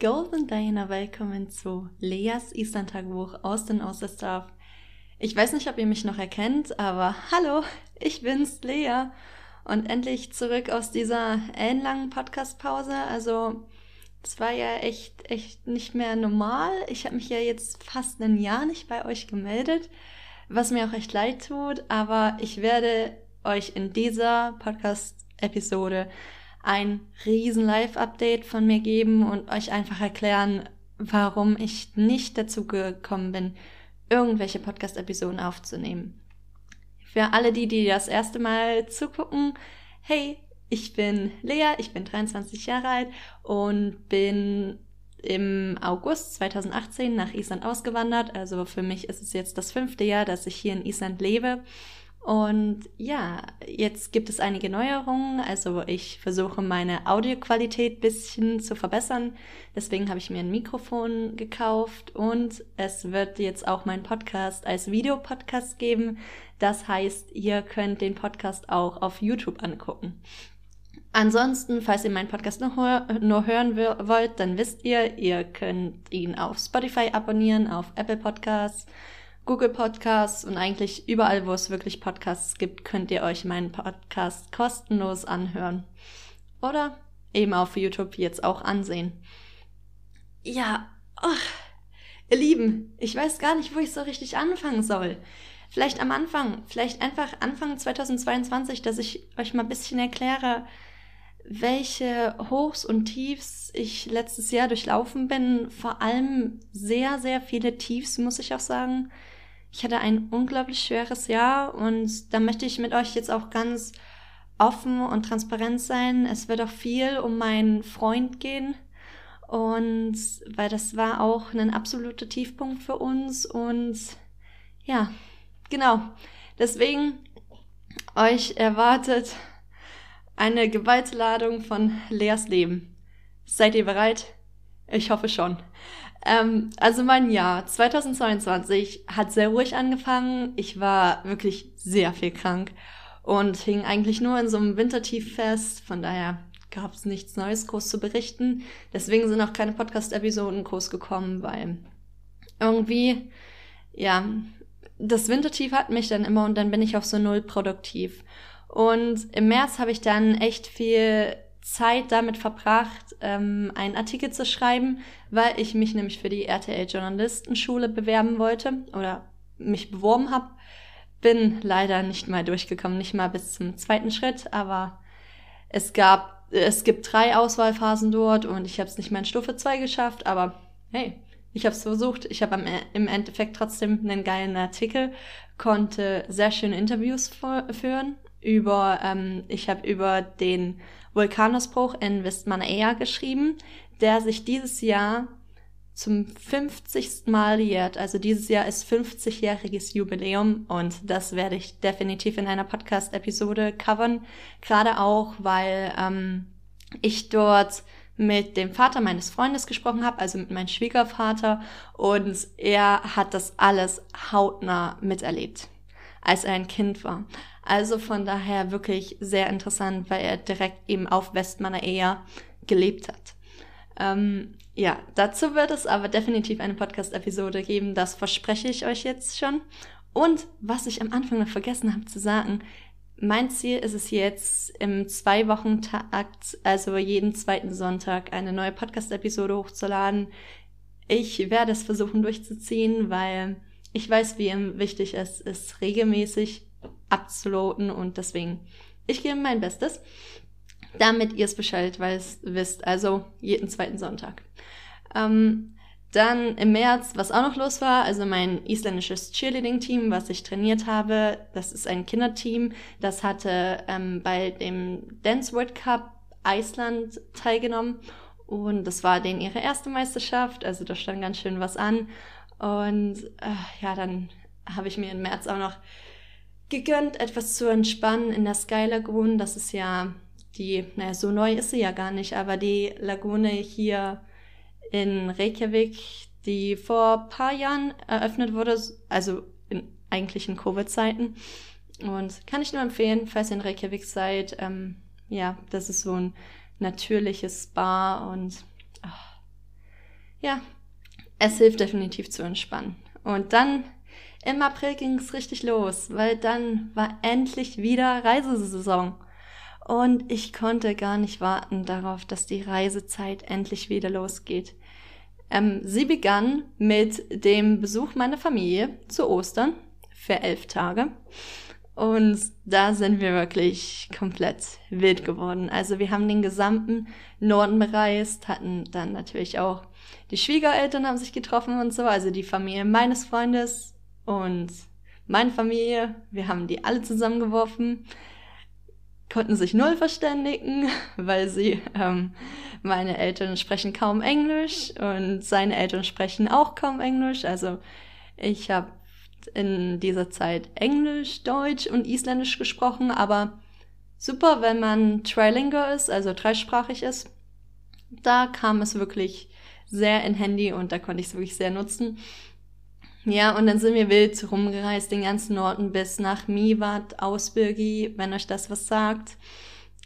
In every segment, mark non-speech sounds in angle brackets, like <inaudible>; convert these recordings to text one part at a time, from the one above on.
Golden Diana, willkommen zu Leas Island-Tagebuch aus den Ostersdorf. Ich weiß nicht, ob ihr mich noch erkennt, aber hallo, ich bin's, Lea. Und endlich zurück aus dieser ellenlangen Podcast-Pause. Also, es war ja echt, echt nicht mehr normal. Ich habe mich ja jetzt fast ein Jahr nicht bei euch gemeldet, was mir auch echt leid tut. Aber ich werde euch in dieser Podcast-Episode ein riesen Live-Update von mir geben und euch einfach erklären, warum ich nicht dazu gekommen bin, irgendwelche Podcast-Episoden aufzunehmen. Für alle die, die das erste Mal zugucken, hey, ich bin Lea, ich bin 23 Jahre alt und bin im August 2018 nach Island ausgewandert. Also für mich ist es jetzt das fünfte Jahr, dass ich hier in Island lebe. Und ja, jetzt gibt es einige Neuerungen. Also ich versuche meine Audioqualität bisschen zu verbessern. Deswegen habe ich mir ein Mikrofon gekauft und es wird jetzt auch mein Podcast als Videopodcast geben. Das heißt, ihr könnt den Podcast auch auf YouTube angucken. Ansonsten, falls ihr meinen Podcast nur, nur hören wollt, dann wisst ihr, ihr könnt ihn auf Spotify abonnieren, auf Apple Podcasts Google Podcasts und eigentlich überall, wo es wirklich Podcasts gibt, könnt ihr euch meinen Podcast kostenlos anhören. Oder eben auf YouTube jetzt auch ansehen. Ja, oh, ihr Lieben, ich weiß gar nicht, wo ich so richtig anfangen soll. Vielleicht am Anfang, vielleicht einfach Anfang 2022, dass ich euch mal ein bisschen erkläre, welche Hochs und Tiefs ich letztes Jahr durchlaufen bin. Vor allem sehr, sehr viele Tiefs, muss ich auch sagen. Ich hatte ein unglaublich schweres Jahr und da möchte ich mit euch jetzt auch ganz offen und transparent sein. Es wird auch viel um meinen Freund gehen und weil das war auch ein absoluter Tiefpunkt für uns und ja, genau. Deswegen euch erwartet eine Gewaltladung von Leas Leben. Seid ihr bereit? Ich hoffe schon. Ähm, also mein Jahr 2022 hat sehr ruhig angefangen. Ich war wirklich sehr viel krank und hing eigentlich nur in so einem Wintertief fest. Von daher gab es nichts Neues groß zu berichten. Deswegen sind auch keine Podcast-Episoden groß gekommen, weil irgendwie, ja, das Wintertief hat mich dann immer und dann bin ich auch so null produktiv. Und im März habe ich dann echt viel Zeit damit verbracht, ähm, einen Artikel zu schreiben, weil ich mich nämlich für die RTL Journalistenschule bewerben wollte oder mich beworben habe. Bin leider nicht mal durchgekommen, nicht mal bis zum zweiten Schritt, aber es gab, es gibt drei Auswahlphasen dort und ich habe es nicht mal in Stufe 2 geschafft, aber hey, ich habe es versucht. Ich habe e-, im Endeffekt trotzdem einen geilen Artikel, konnte sehr schöne Interviews führen über, ähm, ich habe über den Vulkanausbruch in Westmannaeyja geschrieben, der sich dieses Jahr zum 50. Mal jährt. Also dieses Jahr ist 50-jähriges Jubiläum und das werde ich definitiv in einer Podcast-Episode covern. Gerade auch, weil ähm, ich dort mit dem Vater meines Freundes gesprochen habe, also mit meinem Schwiegervater, und er hat das alles hautnah miterlebt, als er ein Kind war. Also von daher wirklich sehr interessant, weil er direkt eben auf Westmannaeyja gelebt hat. Ähm, ja, dazu wird es aber definitiv eine Podcast-Episode geben, das verspreche ich euch jetzt schon. Und was ich am Anfang noch vergessen habe zu sagen, mein Ziel ist es jetzt im Zwei-Wochen-Takt, also jeden zweiten Sonntag, eine neue Podcast-Episode hochzuladen. Ich werde es versuchen durchzuziehen, weil ich weiß, wie wichtig es ist, regelmäßig abzuloten und deswegen, ich gebe mein Bestes, damit ihr es Bescheid weiß, wisst, also jeden zweiten Sonntag. Ähm, dann im März, was auch noch los war, also mein isländisches Cheerleading-Team, was ich trainiert habe, das ist ein Kinderteam, das hatte ähm, bei dem Dance World Cup Island teilgenommen und das war denen ihre erste Meisterschaft, also da stand ganz schön was an. Und äh, ja, dann habe ich mir im März auch noch gegönnt, etwas zu entspannen in der Sky Lagoon. Das ist ja die, naja, so neu ist sie ja gar nicht, aber die Lagune hier in Reykjavik, die vor paar Jahren eröffnet wurde, also in, eigentlich in Covid-Zeiten. Und kann ich nur empfehlen, falls ihr in Reykjavik seid. Ähm, ja, das ist so ein natürliches Spa und oh, ja, es hilft definitiv zu entspannen. Und dann im April ging es richtig los, weil dann war endlich wieder Reisesaison. Und ich konnte gar nicht warten darauf, dass die Reisezeit endlich wieder losgeht. Ähm, sie begann mit dem Besuch meiner Familie zu Ostern für elf Tage. Und da sind wir wirklich komplett wild geworden. Also wir haben den gesamten Norden bereist, hatten dann natürlich auch die Schwiegereltern haben sich getroffen und so, also die Familie meines Freundes und meine Familie. Wir haben die alle zusammengeworfen, konnten sich null verständigen, <laughs> weil sie, ähm, meine Eltern sprechen kaum Englisch und seine Eltern sprechen auch kaum Englisch. Also ich habe in dieser Zeit Englisch, Deutsch und Isländisch gesprochen, aber super, wenn man trilingual ist, also dreisprachig ist. Da kam es wirklich sehr in Handy und da konnte ich es wirklich sehr nutzen. Ja, und dann sind wir wild rumgereist, den ganzen Norden bis nach Miwat, Ausbirgi, wenn euch das was sagt.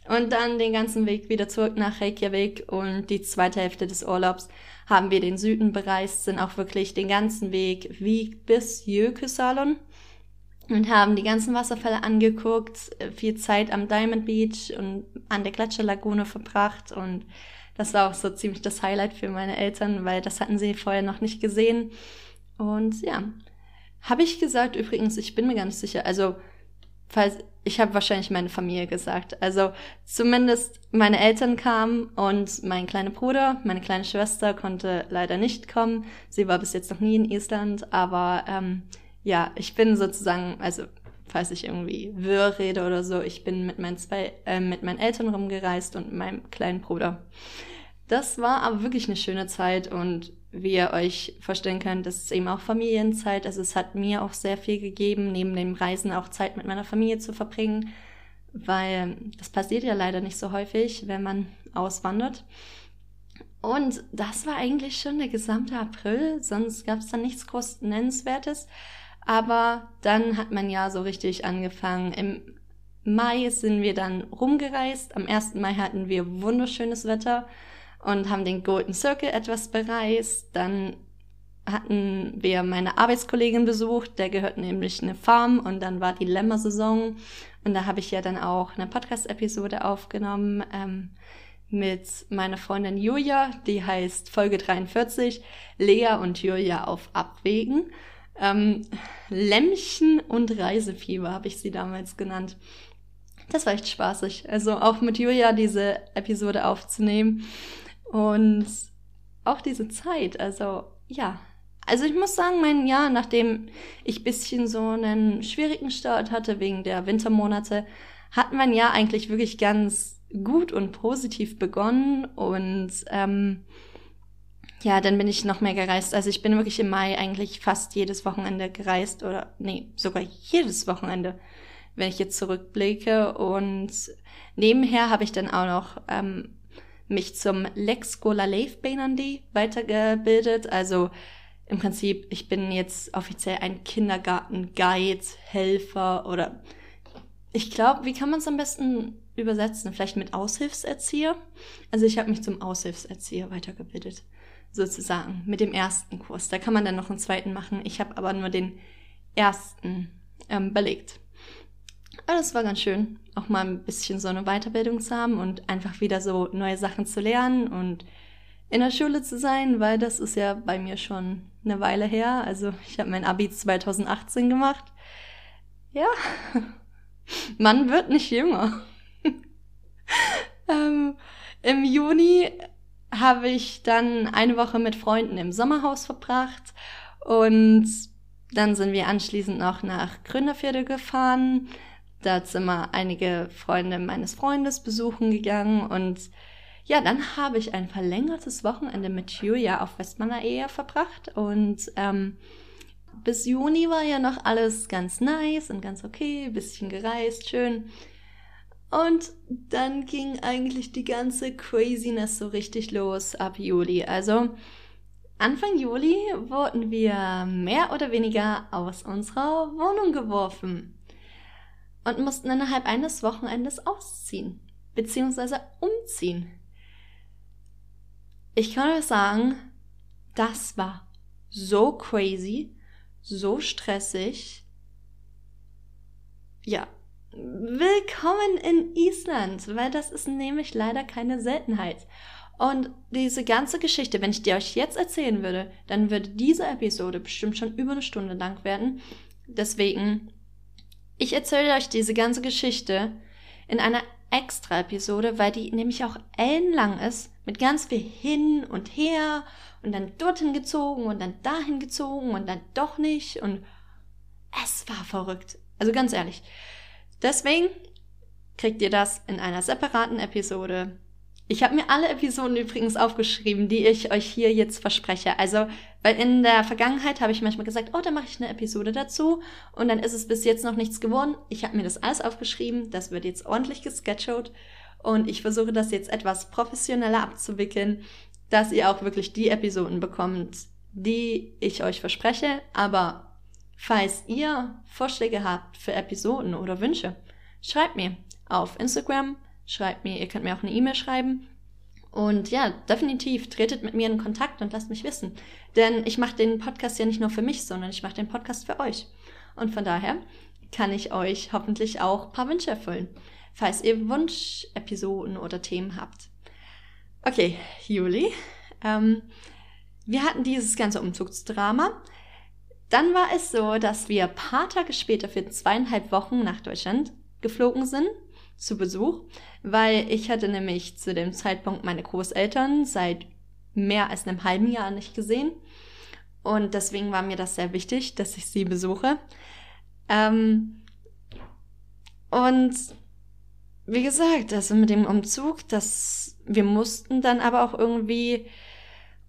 Und dann den ganzen Weg wieder zurück nach Reykjavik und die zweite Hälfte des Urlaubs haben wir den Süden bereist, sind auch wirklich den ganzen Weg wie bis Jökusalon und haben die ganzen Wasserfälle angeguckt, viel Zeit am Diamond Beach und an der Gletscherlagune verbracht und das war auch so ziemlich das Highlight für meine Eltern, weil das hatten sie vorher noch nicht gesehen. Und ja, habe ich gesagt übrigens, ich bin mir ganz sicher, also falls ich habe wahrscheinlich meine Familie gesagt. Also zumindest meine Eltern kamen und mein kleiner Bruder, meine kleine Schwester konnte leider nicht kommen. Sie war bis jetzt noch nie in Island, aber ähm, ja, ich bin sozusagen, also falls ich irgendwie wirr rede oder so, ich bin mit meinen zwei, äh, mit meinen Eltern rumgereist und meinem kleinen Bruder. Das war aber wirklich eine schöne Zeit und wie ihr euch vorstellen könnt, das ist eben auch Familienzeit. Also es hat mir auch sehr viel gegeben, neben dem Reisen auch Zeit mit meiner Familie zu verbringen, weil das passiert ja leider nicht so häufig, wenn man auswandert. Und das war eigentlich schon der gesamte April, sonst gab es dann nichts groß Nennenswertes. Aber dann hat man ja so richtig angefangen. Im Mai sind wir dann rumgereist. Am 1. Mai hatten wir wunderschönes Wetter und haben den Golden Circle etwas bereist. Dann hatten wir meine Arbeitskollegin besucht, der gehört nämlich eine Farm und dann war die Lämmersaison und da habe ich ja dann auch eine Podcast-Episode aufgenommen ähm, mit meiner Freundin Julia, die heißt Folge 43, Lea und Julia auf Abwägen. Ähm, Lämmchen und Reisefieber habe ich sie damals genannt. Das war echt spaßig. Also auch mit Julia diese Episode aufzunehmen. Und auch diese Zeit, also ja. Also ich muss sagen, mein Jahr, nachdem ich bisschen so einen schwierigen Start hatte wegen der Wintermonate, hat mein Jahr eigentlich wirklich ganz gut und positiv begonnen und ähm, ja, dann bin ich noch mehr gereist. Also ich bin wirklich im Mai eigentlich fast jedes Wochenende gereist oder nee, sogar jedes Wochenende, wenn ich jetzt zurückblicke. Und nebenher habe ich dann auch noch ähm, mich zum Lex Golalev Benandi weitergebildet. Also im Prinzip, ich bin jetzt offiziell ein Kindergarten-Guide, Helfer oder ich glaube, wie kann man es am besten übersetzen? Vielleicht mit Aushilfserzieher? Also ich habe mich zum Aushilfserzieher weitergebildet, sozusagen, mit dem ersten Kurs. Da kann man dann noch einen zweiten machen. Ich habe aber nur den ersten ähm, belegt. Aber das war ganz schön, auch mal ein bisschen so eine Weiterbildung zu haben und einfach wieder so neue Sachen zu lernen und in der Schule zu sein, weil das ist ja bei mir schon eine Weile her. Also ich habe mein Abi 2018 gemacht. Ja, <laughs> man wird nicht jünger. <laughs> ähm, Im Juni habe ich dann eine Woche mit Freunden im Sommerhaus verbracht und dann sind wir anschließend noch nach Gründerviertel gefahren, da sind mal einige Freunde meines Freundes besuchen gegangen und ja, dann habe ich ein verlängertes Wochenende mit Julia auf Westmaler Ehe verbracht und ähm, bis Juni war ja noch alles ganz nice und ganz okay, bisschen gereist, schön. Und dann ging eigentlich die ganze Craziness so richtig los ab Juli. Also Anfang Juli wurden wir mehr oder weniger aus unserer Wohnung geworfen und mussten innerhalb eines Wochenendes ausziehen bzw. umziehen. Ich kann euch sagen, das war so crazy, so stressig. Ja, willkommen in Island, weil das ist nämlich leider keine Seltenheit. Und diese ganze Geschichte, wenn ich dir euch jetzt erzählen würde, dann würde diese Episode bestimmt schon über eine Stunde lang werden. Deswegen, ich erzähle euch diese ganze Geschichte in einer extra Episode, weil die nämlich auch ellenlang ist, mit ganz viel hin und her und dann dorthin gezogen und dann dahin gezogen und dann doch nicht und es war verrückt. Also ganz ehrlich. Deswegen kriegt ihr das in einer separaten Episode ich habe mir alle Episoden übrigens aufgeschrieben, die ich euch hier jetzt verspreche. Also, weil in der Vergangenheit habe ich manchmal gesagt, oh, da mache ich eine Episode dazu und dann ist es bis jetzt noch nichts geworden. Ich habe mir das alles aufgeschrieben, das wird jetzt ordentlich gescheduled und ich versuche das jetzt etwas professioneller abzuwickeln, dass ihr auch wirklich die Episoden bekommt, die ich euch verspreche. Aber falls ihr Vorschläge habt für Episoden oder Wünsche, schreibt mir auf Instagram schreibt mir, ihr könnt mir auch eine E-Mail schreiben. Und ja, definitiv tretet mit mir in Kontakt und lasst mich wissen. Denn ich mache den Podcast ja nicht nur für mich, sondern ich mache den Podcast für euch. Und von daher kann ich euch hoffentlich auch ein paar Wünsche erfüllen, falls ihr Wunschepisoden oder Themen habt. Okay, Juli. Ähm, wir hatten dieses ganze Umzugsdrama. Dann war es so, dass wir ein paar Tage später für zweieinhalb Wochen nach Deutschland geflogen sind zu Besuch, weil ich hatte nämlich zu dem Zeitpunkt meine Großeltern seit mehr als einem halben Jahr nicht gesehen. Und deswegen war mir das sehr wichtig, dass ich sie besuche. Ähm, und wie gesagt, also mit dem Umzug, das, wir mussten dann aber auch irgendwie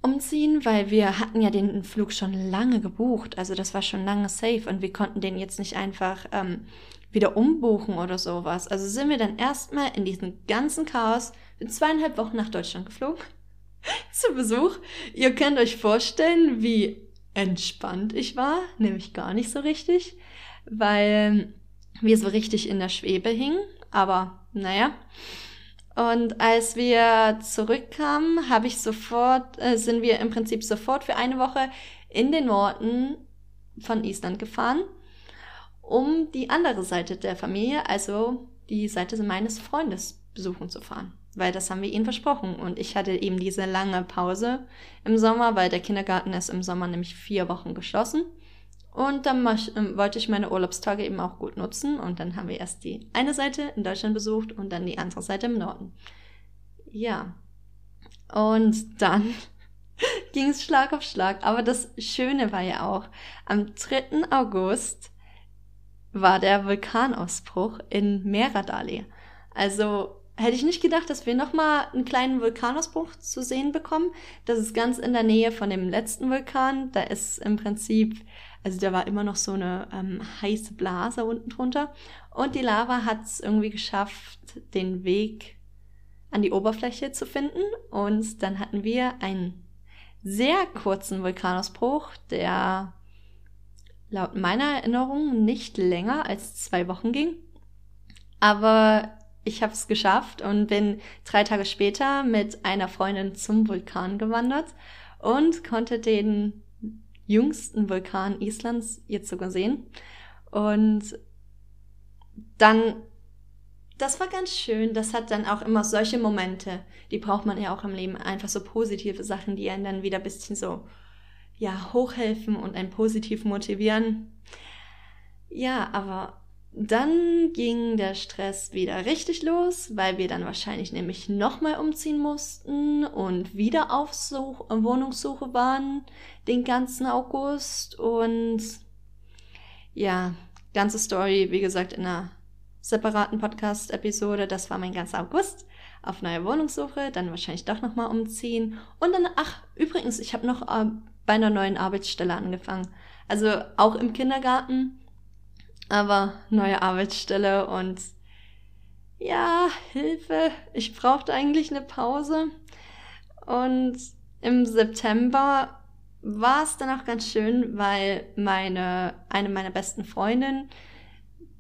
umziehen, weil wir hatten ja den Flug schon lange gebucht. Also das war schon lange safe und wir konnten den jetzt nicht einfach ähm, wieder umbuchen oder sowas. Also sind wir dann erstmal in diesem ganzen Chaos in zweieinhalb Wochen nach Deutschland geflogen. <laughs> Zu Besuch. Ihr könnt euch vorstellen, wie entspannt ich war. Nämlich gar nicht so richtig, weil wir so richtig in der Schwebe hingen. Aber naja. Und als wir zurückkamen, habe ich sofort, äh, sind wir im Prinzip sofort für eine Woche in den Norden von Island gefahren um die andere Seite der Familie, also die Seite meines Freundes, besuchen zu fahren. Weil das haben wir ihnen versprochen. Und ich hatte eben diese lange Pause im Sommer, weil der Kindergarten ist im Sommer nämlich vier Wochen geschlossen. Und dann ähm, wollte ich meine Urlaubstage eben auch gut nutzen. Und dann haben wir erst die eine Seite in Deutschland besucht und dann die andere Seite im Norden. Ja. Und dann <laughs> ging es Schlag auf Schlag. Aber das Schöne war ja auch, am 3. August war der Vulkanausbruch in Meradali. Also hätte ich nicht gedacht, dass wir nochmal einen kleinen Vulkanausbruch zu sehen bekommen. Das ist ganz in der Nähe von dem letzten Vulkan. Da ist im Prinzip, also da war immer noch so eine ähm, heiße Blase unten drunter. Und die Lava hat es irgendwie geschafft, den Weg an die Oberfläche zu finden. Und dann hatten wir einen sehr kurzen Vulkanausbruch, der laut meiner Erinnerung nicht länger als zwei Wochen ging. Aber ich habe es geschafft und bin drei Tage später mit einer Freundin zum Vulkan gewandert und konnte den jüngsten Vulkan Islands jetzt sogar sehen. Und dann, das war ganz schön. Das hat dann auch immer solche Momente, die braucht man ja auch im Leben. Einfach so positive Sachen, die einen dann wieder ein bisschen so ja, hochhelfen und einen positiv motivieren. Ja, aber dann ging der Stress wieder richtig los, weil wir dann wahrscheinlich nämlich nochmal umziehen mussten und wieder auf Such Wohnungssuche waren den ganzen August. Und ja, ganze Story, wie gesagt, in einer separaten Podcast-Episode. Das war mein ganzer August auf neue Wohnungssuche, dann wahrscheinlich doch nochmal umziehen. Und dann, ach, übrigens, ich habe noch äh, bei einer neuen Arbeitsstelle angefangen. Also auch im Kindergarten, aber neue Arbeitsstelle und ja, Hilfe, ich brauchte eigentlich eine Pause. Und im September war es dann auch ganz schön, weil meine, eine meiner besten Freundinnen,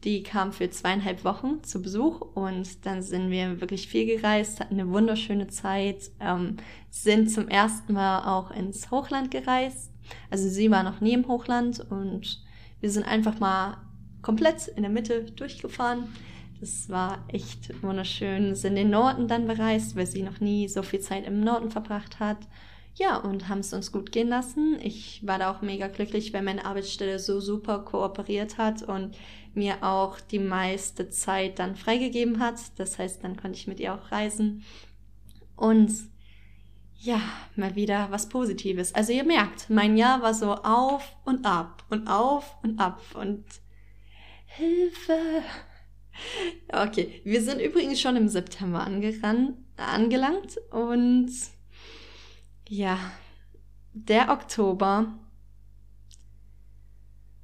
Die kam für zweieinhalb Wochen zu Besuch und dann sind wir wirklich viel gereist, hatten eine wunderschöne Zeit, ähm, sind zum ersten Mal auch ins Hochland gereist. Also sie war noch nie im Hochland und wir sind einfach mal komplett in der Mitte durchgefahren. Das war echt wunderschön. Sind den Norden dann bereist, weil sie noch nie so viel Zeit im Norden verbracht hat. Ja, und haben es uns gut gehen lassen. Ich war da auch mega glücklich, weil meine Arbeitsstelle so super kooperiert hat und mir auch die meiste Zeit dann freigegeben hat. Das heißt, dann konnte ich mit ihr auch reisen. Und ja, mal wieder was Positives. Also ihr merkt, mein Jahr war so auf und ab und auf und ab und Hilfe. Okay, wir sind übrigens schon im September angelangt und ja, der Oktober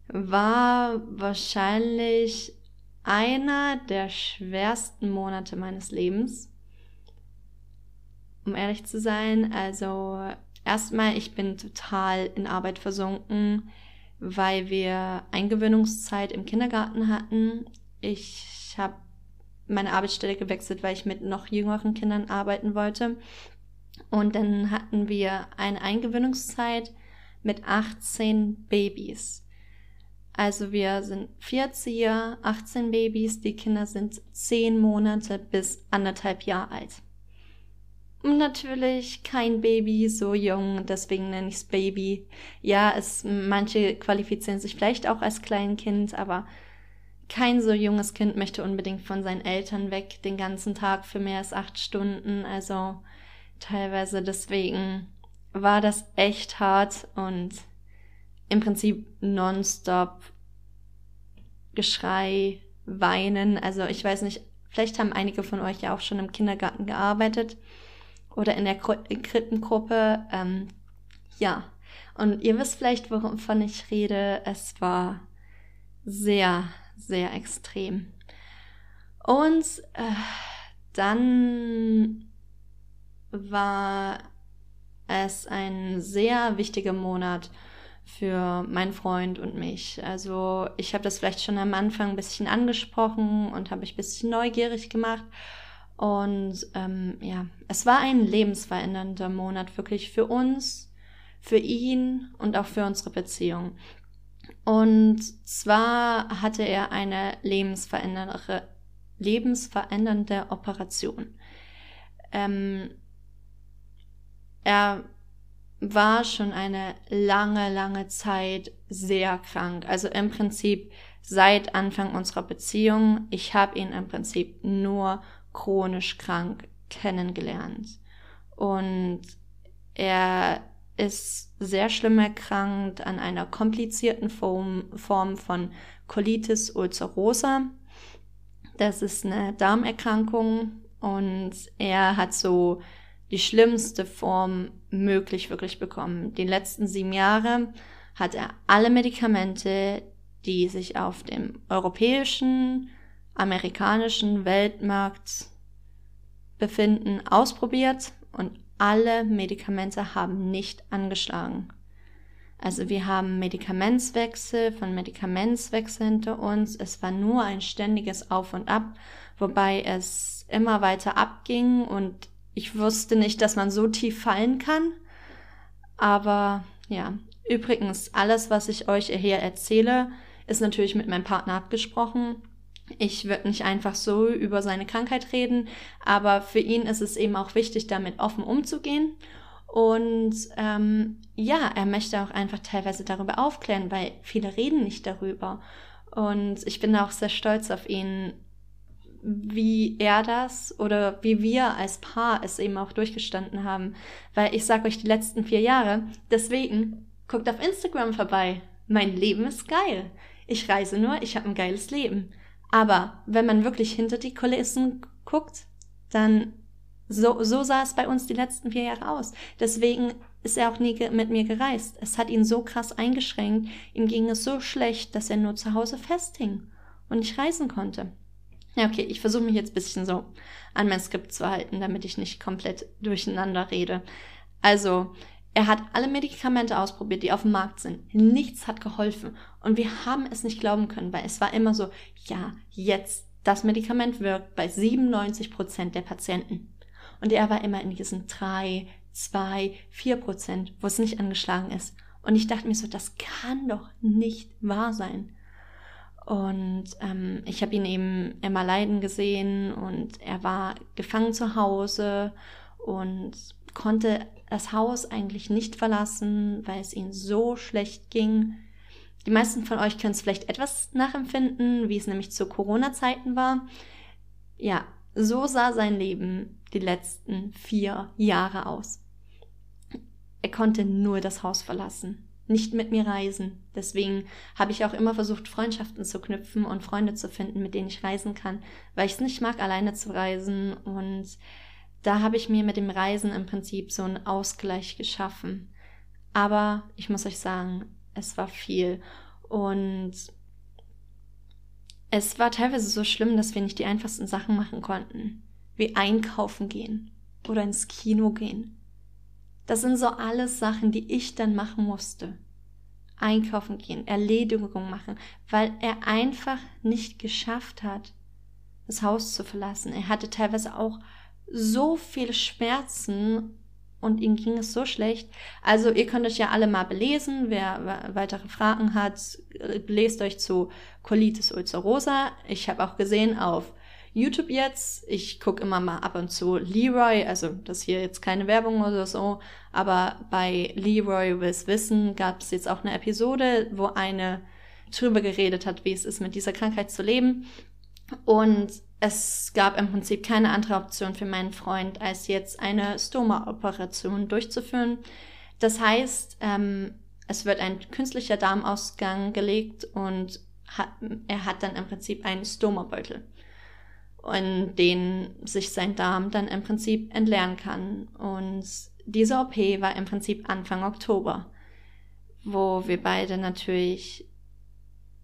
war wahrscheinlich einer der schwersten Monate meines Lebens. Um ehrlich zu sein, also erstmal, ich bin total in Arbeit versunken, weil wir Eingewöhnungszeit im Kindergarten hatten. Ich habe meine Arbeitsstelle gewechselt, weil ich mit noch jüngeren Kindern arbeiten wollte. Und dann hatten wir eine Eingewöhnungszeit mit 18 Babys. Also wir sind vier Erzieher, 18 Babys, die Kinder sind 10 Monate bis anderthalb Jahre alt. Natürlich kein Baby so jung, deswegen nenne ich es Baby. Ja, es, manche qualifizieren sich vielleicht auch als Kleinkind, aber kein so junges Kind möchte unbedingt von seinen Eltern weg den ganzen Tag für mehr als acht Stunden. Also teilweise deswegen war das echt hart und im Prinzip nonstop Geschrei, Weinen. Also ich weiß nicht, vielleicht haben einige von euch ja auch schon im Kindergarten gearbeitet oder in der Krippengruppe. Ähm, ja, und ihr wisst vielleicht, wovon ich rede. Es war sehr, sehr extrem. Und äh, dann war es ein sehr wichtiger Monat für meinen Freund und mich. Also ich habe das vielleicht schon am Anfang ein bisschen angesprochen und habe mich ein bisschen neugierig gemacht. Und ähm, ja, es war ein lebensverändernder Monat wirklich für uns, für ihn und auch für unsere Beziehung. Und zwar hatte er eine lebensverändernde, lebensverändernde Operation. Ähm, er war schon eine lange, lange Zeit sehr krank. Also im Prinzip seit Anfang unserer Beziehung. Ich habe ihn im Prinzip nur chronisch krank kennengelernt. Und er ist sehr schlimm erkrankt an einer komplizierten Form, von Colitis ulcerosa. Das ist eine Darmerkrankung und er hat so die schlimmste Form möglich wirklich bekommen. Die letzten sieben Jahre hat er alle Medikamente, die sich auf dem europäischen, amerikanischen Weltmarkt befinden, ausprobiert und alle Medikamente haben nicht angeschlagen. Also wir haben Medikamentswechsel von Medikamentswechsel hinter uns. Es war nur ein ständiges Auf und Ab, wobei es immer weiter abging und ich wusste nicht, dass man so tief fallen kann. Aber ja, übrigens, alles, was ich euch hier erzähle, ist natürlich mit meinem Partner abgesprochen. Ich würde nicht einfach so über seine Krankheit reden, aber für ihn ist es eben auch wichtig, damit offen umzugehen. Und ähm, ja, er möchte auch einfach teilweise darüber aufklären, weil viele reden nicht darüber. Und ich bin auch sehr stolz auf ihn, wie er das oder wie wir als Paar es eben auch durchgestanden haben. Weil ich sage euch die letzten vier Jahre, deswegen guckt auf Instagram vorbei. Mein Leben ist geil. Ich reise nur, ich habe ein geiles Leben. Aber wenn man wirklich hinter die Kulissen guckt, dann so, so sah es bei uns die letzten vier Jahre aus. Deswegen ist er auch nie mit mir gereist. Es hat ihn so krass eingeschränkt. Ihm ging es so schlecht, dass er nur zu Hause festhing und nicht reisen konnte. Ja, okay, ich versuche mich jetzt bisschen so an mein Skript zu halten, damit ich nicht komplett durcheinander rede. Also, Er hat alle Medikamente ausprobiert, die auf dem Markt sind. Nichts hat geholfen. Und wir haben es nicht glauben können, weil es war immer so, ja, jetzt, das Medikament wirkt bei 97 Prozent der Patienten. Und er war immer in diesen drei, zwei, vier Prozent, wo es nicht angeschlagen ist. Und ich dachte mir so, das kann doch nicht wahr sein. Und ähm, ich habe ihn eben immer leiden gesehen und er war gefangen zu Hause und konnte das Haus eigentlich nicht verlassen, weil es ihm so schlecht ging. Die meisten von euch können es vielleicht etwas nachempfinden, wie es nämlich zu Corona-Zeiten war. Ja, so sah sein Leben die letzten vier Jahre aus. Er konnte nur das Haus verlassen, nicht mit mir reisen. Deswegen habe ich auch immer versucht, Freundschaften zu knüpfen und Freunde zu finden, mit denen ich reisen kann, weil ich es nicht mag, alleine zu reisen und da habe ich mir mit dem Reisen im Prinzip so einen Ausgleich geschaffen. Aber ich muss euch sagen, es war viel. Und es war teilweise so schlimm, dass wir nicht die einfachsten Sachen machen konnten. Wie einkaufen gehen oder ins Kino gehen. Das sind so alles Sachen, die ich dann machen musste. Einkaufen gehen, Erledigungen machen, weil er einfach nicht geschafft hat, das Haus zu verlassen. Er hatte teilweise auch so viele Schmerzen und ihm ging es so schlecht. Also ihr könnt euch ja alle mal belesen. Wer weitere Fragen hat, lest euch zu Colitis ulcerosa. Ich habe auch gesehen auf YouTube jetzt. Ich gucke immer mal ab und zu Leroy, also das hier jetzt keine Werbung oder so, aber bei Leroy Will's Wissen gab es jetzt auch eine Episode, wo eine drüber geredet hat, wie es ist, mit dieser Krankheit zu leben. Und es gab im Prinzip keine andere Option für meinen Freund, als jetzt eine Stoma-Operation durchzuführen. Das heißt, ähm, es wird ein künstlicher Darmausgang gelegt und hat, er hat dann im Prinzip einen Stoma-Beutel, in den sich sein Darm dann im Prinzip entleeren kann. Und diese OP war im Prinzip Anfang Oktober, wo wir beide natürlich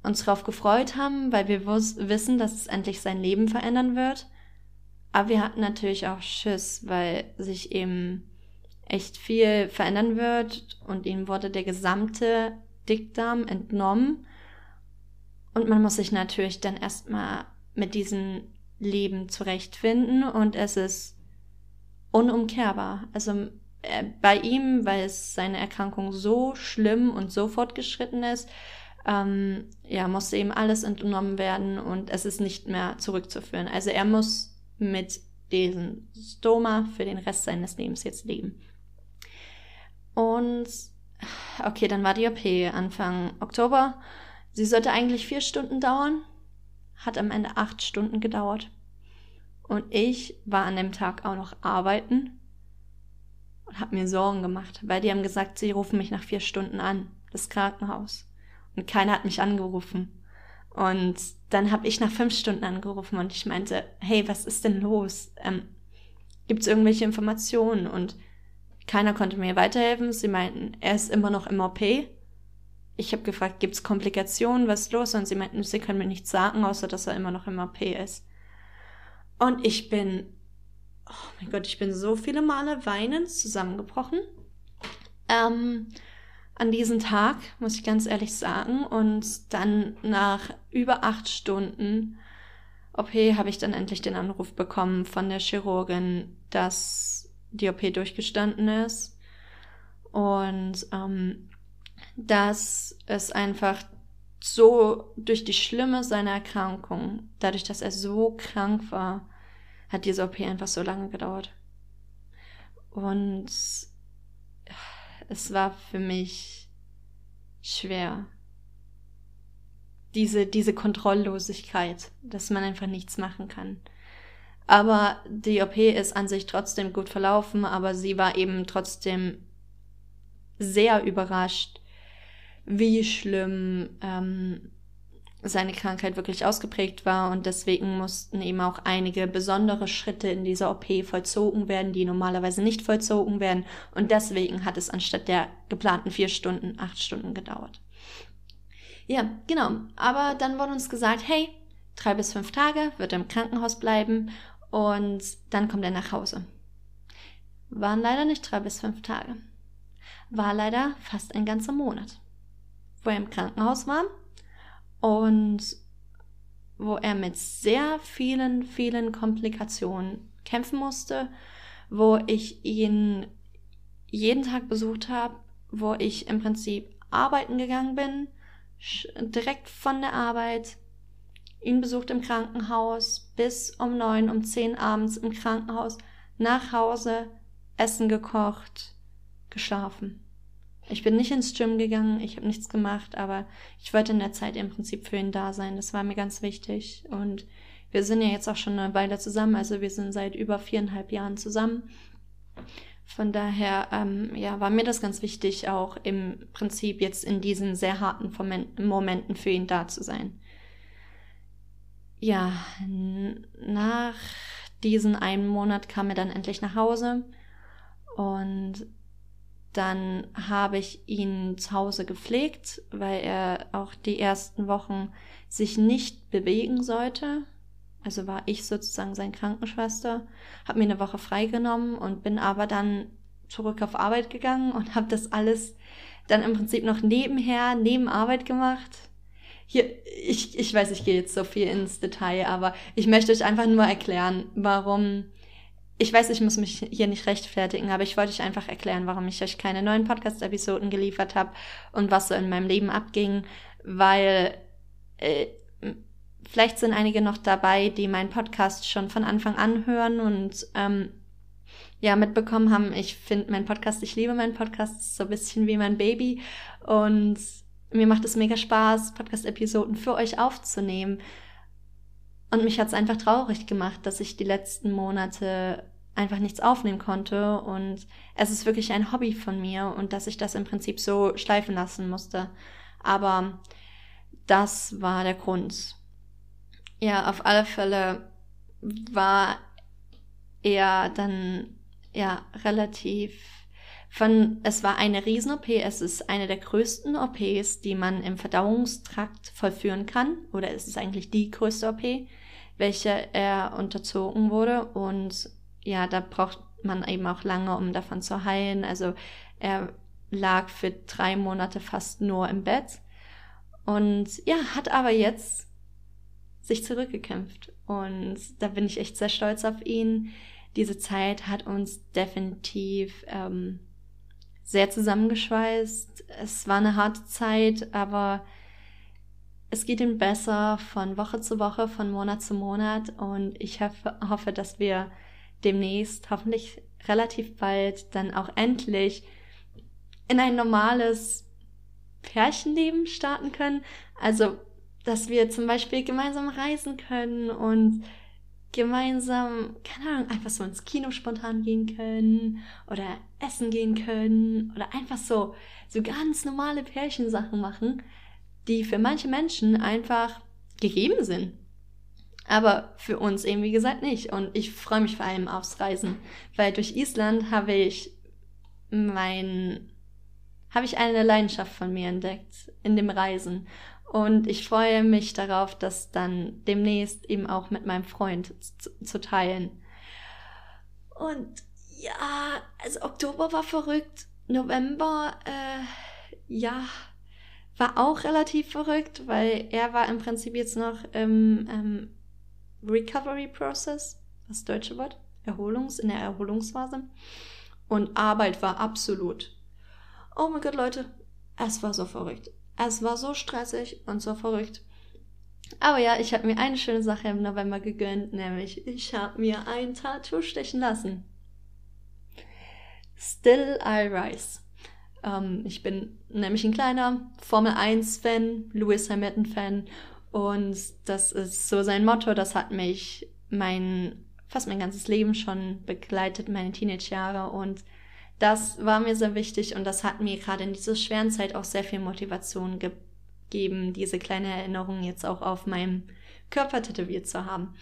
uns darauf gefreut haben, weil wir wissen, dass es endlich sein Leben verändern wird. Aber wir hatten natürlich auch Schiss, weil sich eben echt viel verändern wird und ihm wurde der gesamte Dickdarm entnommen. Und man muss sich natürlich dann erstmal mit diesem Leben zurechtfinden und es ist unumkehrbar. Also äh, bei ihm, weil es seine Erkrankung so schlimm und so fortgeschritten ist, ähm, ja, musste eben alles entnommen werden und es ist nicht mehr zurückzuführen. Also er muss mit diesem Stoma für den Rest seines Lebens jetzt leben. Und okay, dann war die OP Anfang Oktober. Sie sollte eigentlich vier Stunden dauern, hat am Ende acht Stunden gedauert. Und ich war an dem Tag auch noch arbeiten und habe mir Sorgen gemacht, weil die haben gesagt, sie rufen mich nach vier Stunden an, das Krankenhaus. Und keiner hat mich angerufen. Und dann habe ich nach fünf Stunden angerufen und ich meinte, hey, was ist denn los? Ähm, Gibt es irgendwelche Informationen? Und keiner konnte mir weiterhelfen. Sie meinten, er ist immer noch im OP. Ich habe gefragt, gibt es Komplikationen? Was ist los? Und sie meinten, sie können mir nichts sagen, außer dass er immer noch im OP ist. Und ich bin, oh mein Gott, ich bin so viele Male weinend zusammengebrochen. Ähm, an diesem Tag, muss ich ganz ehrlich sagen. Und dann nach über acht Stunden OP habe ich dann endlich den Anruf bekommen von der Chirurgin, dass die OP durchgestanden ist. Und ähm, dass es einfach so durch die Schlimme seiner Erkrankung, dadurch, dass er so krank war, hat diese OP einfach so lange gedauert. Und es war für mich schwer. Diese, diese Kontrolllosigkeit, dass man einfach nichts machen kann. Aber die OP ist an sich trotzdem gut verlaufen, aber sie war eben trotzdem sehr überrascht, wie schlimm ähm, seine Krankheit wirklich ausgeprägt war und deswegen mussten eben auch einige besondere Schritte in dieser OP vollzogen werden, die normalerweise nicht vollzogen werden und deswegen hat es anstatt der geplanten vier Stunden acht Stunden gedauert. Ja, genau. Aber dann wurde uns gesagt, hey, drei bis fünf Tage wird er im Krankenhaus bleiben und dann kommt er nach Hause. Waren leider nicht drei bis fünf Tage. war leider fast ein ganzer Monat, wo er im Krankenhaus war und wo er mit sehr vielen, vielen Komplikationen kämpfen musste, wo ich ihn jeden Tag besucht habe, wo ich im Prinzip arbeiten gegangen bin, direkt von der Arbeit, ihn besucht im Krankenhaus, bis um neun, um zehn abends im Krankenhaus, nach Hause, Essen gekocht, geschlafen. Ich bin nicht ins Gym gegangen, ich habe nichts gemacht, aber ich wollte in der Zeit im Prinzip für ihn da sein. Das war mir ganz wichtig. Und wir sind ja jetzt auch schon eine Weile zusammen, also wir sind seit über viereinhalb Jahren zusammen. Von daher, ähm, ja, war mir das ganz wichtig, auch im Prinzip jetzt in diesen sehr harten Momenten für ihn da zu sein. Ja, nach diesen einen Monat kam er dann endlich nach Hause und dann habe ich ihn zu Hause gepflegt, weil er auch die ersten Wochen sich nicht bewegen sollte. Also war ich sozusagen seine Krankenschwester, habe mir eine Woche freigenommen und bin aber dann zurück auf Arbeit gegangen und habe das alles dann im Prinzip noch nebenher, neben Arbeit gemacht. Hier, ich, ich weiß, ich gehe jetzt so viel ins Detail, aber ich möchte euch einfach nur erklären, warum. Ich weiß, ich muss mich hier nicht rechtfertigen, aber ich wollte euch einfach erklären, warum ich euch keine neuen Podcast-Episoden geliefert habe und was so in meinem Leben abging, weil äh, Vielleicht sind einige noch dabei, die meinen Podcast schon von Anfang an hören und ähm, ja mitbekommen haben. Ich finde meinen Podcast, ich liebe meinen Podcast, so ein bisschen wie mein Baby und mir macht es mega Spaß, Podcast-Episoden für euch aufzunehmen. Und mich hat es einfach traurig gemacht, dass ich die letzten Monate einfach nichts aufnehmen konnte. Und es ist wirklich ein Hobby von mir und dass ich das im Prinzip so schleifen lassen musste. Aber das war der Grund. Ja, auf alle Fälle war er dann ja relativ von, es war eine Riesen-OP, es ist eine der größten OPs, die man im Verdauungstrakt vollführen kann, oder es ist eigentlich die größte OP, welche er unterzogen wurde und ja, da braucht man eben auch lange, um davon zu heilen. Also er lag für drei Monate fast nur im Bett und ja, hat aber jetzt sich zurückgekämpft. Und da bin ich echt sehr stolz auf ihn. Diese Zeit hat uns definitiv ähm, sehr zusammengeschweißt. Es war eine harte Zeit, aber es geht ihm besser von Woche zu Woche, von Monat zu Monat. Und ich hoffe, hoffe dass wir demnächst, hoffentlich relativ bald, dann auch endlich in ein normales Pärchenleben starten können. Also dass wir zum Beispiel gemeinsam reisen können und gemeinsam, keine Ahnung, einfach so ins Kino spontan gehen können oder essen gehen können oder einfach so, so ganz normale Pärchensachen machen, die für manche Menschen einfach gegeben sind. Aber für uns eben, wie gesagt, nicht. Und ich freue mich vor allem aufs Reisen, weil durch Island habe ich mein, habe ich eine Leidenschaft von mir entdeckt in dem Reisen. Und ich freue mich darauf, das dann demnächst eben auch mit meinem Freund zu, zu teilen. Und ja, also Oktober war verrückt. November, äh, ja, war auch relativ verrückt, weil er war im Prinzip jetzt noch im ähm, Recovery Process, das deutsche Wort, Erholungs, in der Erholungsphase. Und Arbeit war absolut. Oh mein Gott, Leute, es war so verrückt. Es war so stressig und so verrückt. Aber ja, ich habe mir eine schöne Sache im November gegönnt, nämlich ich habe mir ein Tattoo stechen lassen. Still I Rise. Ähm, ich bin nämlich ein kleiner Formel 1-Fan, Lewis Hamilton-Fan und das ist so sein Motto, das hat mich mein, fast mein ganzes Leben schon begleitet, meine Teenage-Jahre und das war mir sehr wichtig und das hat mir gerade in dieser schweren Zeit auch sehr viel Motivation gegeben, diese kleine Erinnerung jetzt auch auf meinem Körper tätowiert zu haben.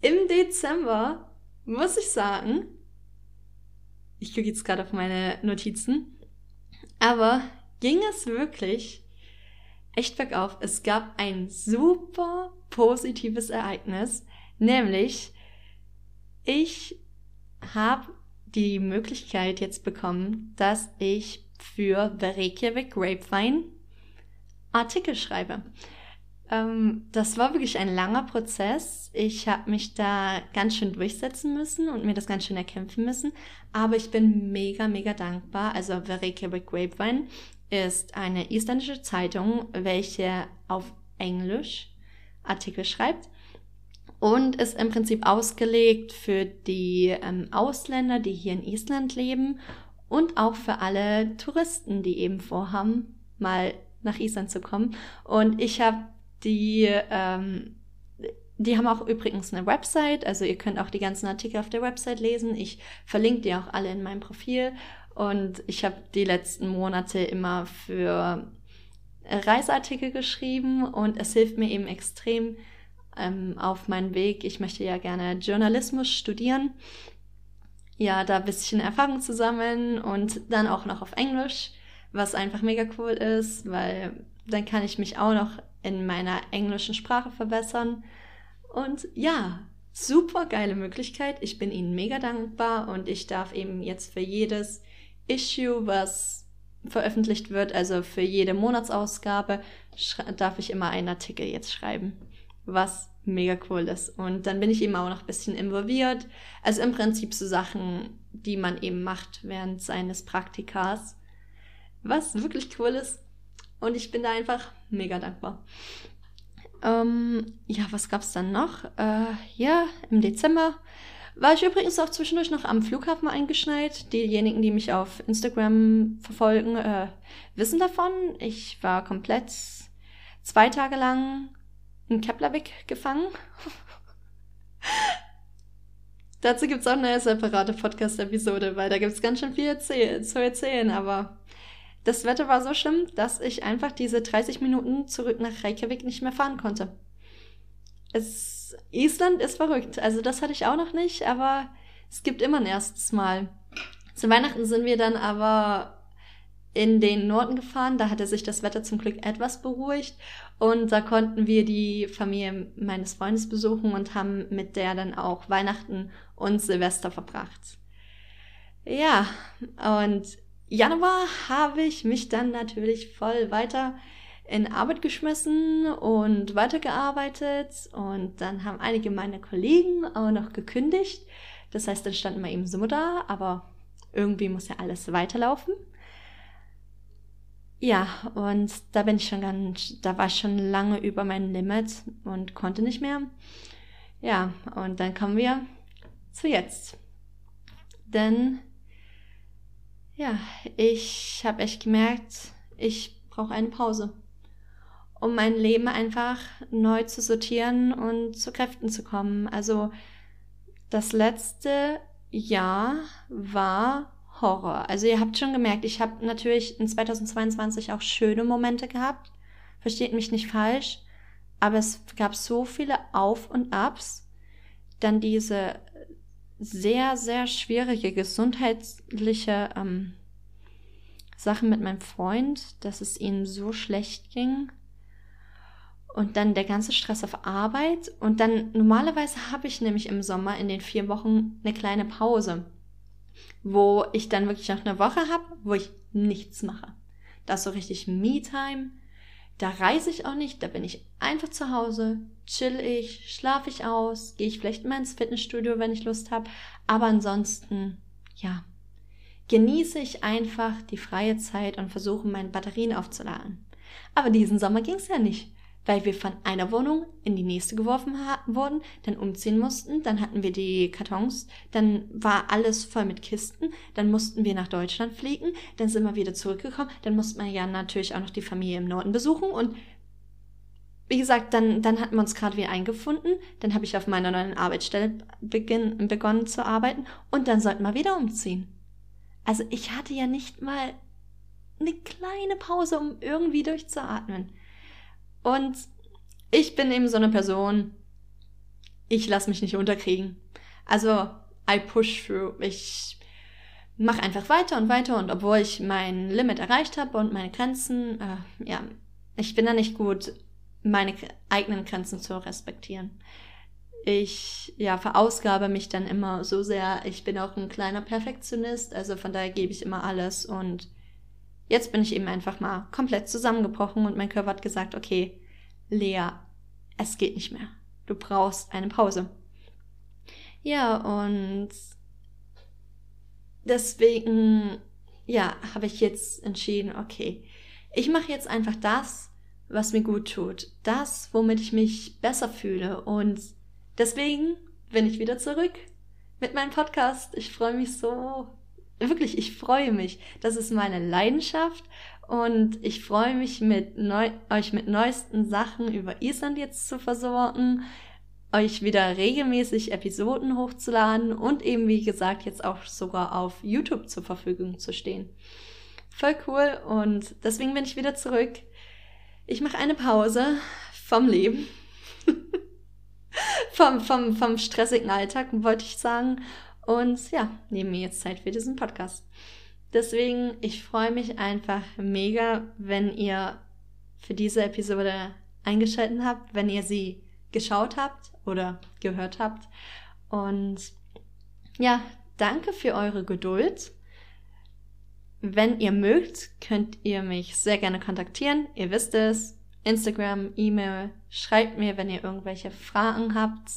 Im Dezember muss ich sagen, ich gucke jetzt gerade auf meine Notizen, aber ging es wirklich echt bergauf. Es gab ein super positives Ereignis, nämlich ich habe die Möglichkeit jetzt bekommen, dass ich für The Reykjavik Grapevine Artikel schreibe. Ähm, das war wirklich ein langer Prozess. Ich habe mich da ganz schön durchsetzen müssen und mir das ganz schön erkämpfen müssen. Aber ich bin mega, mega dankbar. Also The Reykjavik Grapevine ist eine isländische Zeitung, welche auf Englisch Artikel schreibt und ist im Prinzip ausgelegt für die ähm, Ausländer, die hier in Island leben und auch für alle Touristen, die eben vorhaben, mal nach Island zu kommen. Und ich habe die, ähm, die haben auch übrigens eine Website, also ihr könnt auch die ganzen Artikel auf der Website lesen. Ich verlinke die auch alle in meinem Profil. Und ich habe die letzten Monate immer für Reiseartikel geschrieben und es hilft mir eben extrem ähm, auf meinen Weg. Ich möchte ja gerne Journalismus studieren. Ja, da ein bisschen Erfahrung zu sammeln und dann auch noch auf Englisch, was einfach mega cool ist, weil dann kann ich mich auch noch in meiner englischen Sprache verbessern. Und ja, super geile Möglichkeit. Ich bin Ihnen mega dankbar und ich darf eben jetzt für jedes Issue, was veröffentlicht wird, also für jede Monatsausgabe, darf ich immer einen Artikel jetzt schreiben, was mega cool ist. Und dann bin ich eben auch noch ein bisschen involviert. Also im Prinzip so Sachen, die man eben macht während seines Praktikas, was wirklich cool ist. Und ich bin da einfach mega dankbar. Ähm, ja, was gab's dann noch? Äh, ja, im Dezember war ich übrigens auch zwischendurch noch am Flughafen eingeschneit. Diejenigen, die mich auf Instagram verfolgen, äh, wissen davon. Ich war komplett zwei Tage lang in Keplervik gefangen. <laughs> Dazu gibt's auch eine separate Podcast-Episode, weil da gibt's ganz schön viel zu erzählen, aber das Wetter war so schlimm, dass ich einfach diese 30 Minuten zurück nach Reykjavik nicht mehr fahren konnte. Es, Island ist verrückt. Also das hatte ich auch noch nicht, aber es gibt immer ein erstes Mal. Zu Weihnachten sind wir dann aber in den Norden gefahren. Da hatte sich das Wetter zum Glück etwas beruhigt. Und da konnten wir die Familie meines Freundes besuchen und haben mit der dann auch Weihnachten und Silvester verbracht. Ja, und Januar habe ich mich dann natürlich voll weiter in Arbeit geschmissen und weitergearbeitet und dann haben einige meiner Kollegen auch noch gekündigt. Das heißt, dann standen wir eben so da, aber irgendwie muss ja alles weiterlaufen. Ja, und da bin ich schon ganz, da war ich schon lange über mein Limit und konnte nicht mehr. Ja, und dann kommen wir zu jetzt. Denn ja, ich habe echt gemerkt, ich brauche eine Pause, um mein Leben einfach neu zu sortieren und zu Kräften zu kommen. Also das letzte Jahr war Horror. Also ihr habt schon gemerkt, ich habe natürlich in 2022 auch schöne Momente gehabt. Versteht mich nicht falsch, aber es gab so viele Auf und Abs. Dann diese sehr, sehr schwierige gesundheitliche ähm, Sachen mit meinem Freund, dass es ihm so schlecht ging. Und dann der ganze Stress auf Arbeit. Und dann normalerweise habe ich nämlich im Sommer in den vier Wochen eine kleine Pause, wo ich dann wirklich noch eine Woche habe, wo ich nichts mache. Das ist so richtig Me-Time. Da reise ich auch nicht, da bin ich einfach zu Hause, chill ich, schlafe ich aus, gehe ich vielleicht mal ins Fitnessstudio, wenn ich Lust habe. Aber ansonsten, ja, genieße ich einfach die freie Zeit und versuche meine Batterien aufzuladen. Aber diesen Sommer ging es ja nicht, weil wir von einer Wohnung in die nächste geworfen wurden, dann umziehen mussten, dann hatten wir die Kartons, dann war alles voll mit Kisten, dann mussten wir nach Deutschland fliegen, dann sind wir wieder zurückgekommen, dann musste man ja natürlich auch noch die Familie im Norden besuchen und wie gesagt, dann, dann hatten wir uns gerade wieder eingefunden. Dann habe ich auf meiner neuen Arbeitsstelle beginn, begonnen zu arbeiten und dann sollten wir wieder umziehen. Also ich hatte ja nicht mal eine kleine Pause, um irgendwie durchzuatmen. Und ich bin eben so eine Person, ich lasse mich nicht unterkriegen. Also, I push through. Ich mache einfach weiter und weiter und obwohl ich mein Limit erreicht habe und meine Grenzen, äh, ja, ich bin da nicht gut meine eigenen Grenzen zu respektieren. ich ja verausgabe mich dann immer so sehr. Ich bin auch ein kleiner Perfektionist, also von daher gebe ich immer alles und jetzt bin ich eben einfach mal komplett zusammengebrochen und mein Körper hat gesagt, okay, Lea, es geht nicht mehr. Du brauchst eine Pause. Ja, und deswegen, ja, habe ich jetzt entschieden, okay, ich mache jetzt einfach das, was mir gut tut. Das, womit ich mich besser fühle. Und deswegen bin ich wieder zurück mit meinem Podcast. Ich freue mich so. Wirklich, ich freue mich. Das ist meine Leidenschaft. Und ich freue mich, mit neu, euch mit neuesten Sachen über Island jetzt zu versorgen, euch wieder regelmäßig Episoden hochzuladen und eben, wie gesagt, jetzt auch sogar auf YouTube zur Verfügung zu stehen. Voll cool und deswegen bin ich wieder zurück. Ich mache eine Pause vom Leben. <laughs> vom, vom, vom stressigen Alltag, wollte ich sagen. Und ja, nehme mir jetzt Zeit für diesen Podcast. Deswegen, ich freue mich einfach mega, wenn ihr für diese Episode eingeschaltet habt, wenn ihr sie geschaut habt oder gehört habt. Und ja, danke für eure Geduld. Wenn ihr mögt, könnt ihr mich sehr gerne kontaktieren. Ihr wisst es. Instagram, E-Mail. Schreibt mir, wenn ihr irgendwelche Fragen habt.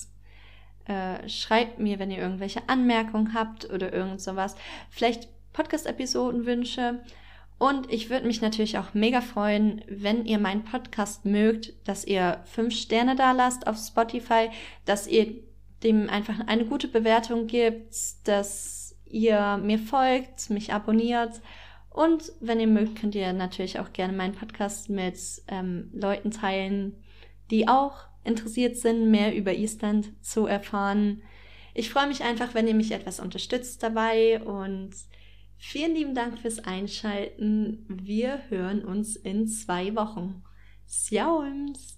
Äh, schreibt mir, wenn ihr irgendwelche Anmerkungen habt oder irgend sowas. Vielleicht Podcast-Episodenwünsche. Und ich würde mich natürlich auch mega freuen, wenn ihr meinen Podcast mögt, dass ihr fünf Sterne da lasst auf Spotify, dass ihr dem einfach eine gute Bewertung gibt, dass ihr mir folgt, mich abonniert. Und wenn ihr mögt, könnt ihr natürlich auch gerne meinen Podcast mit ähm, Leuten teilen, die auch interessiert sind, mehr über Island zu erfahren. Ich freue mich einfach, wenn ihr mich etwas unterstützt dabei und Vielen lieben Dank fürs Einschalten. Wir hören uns in zwei Wochen. Sjaums!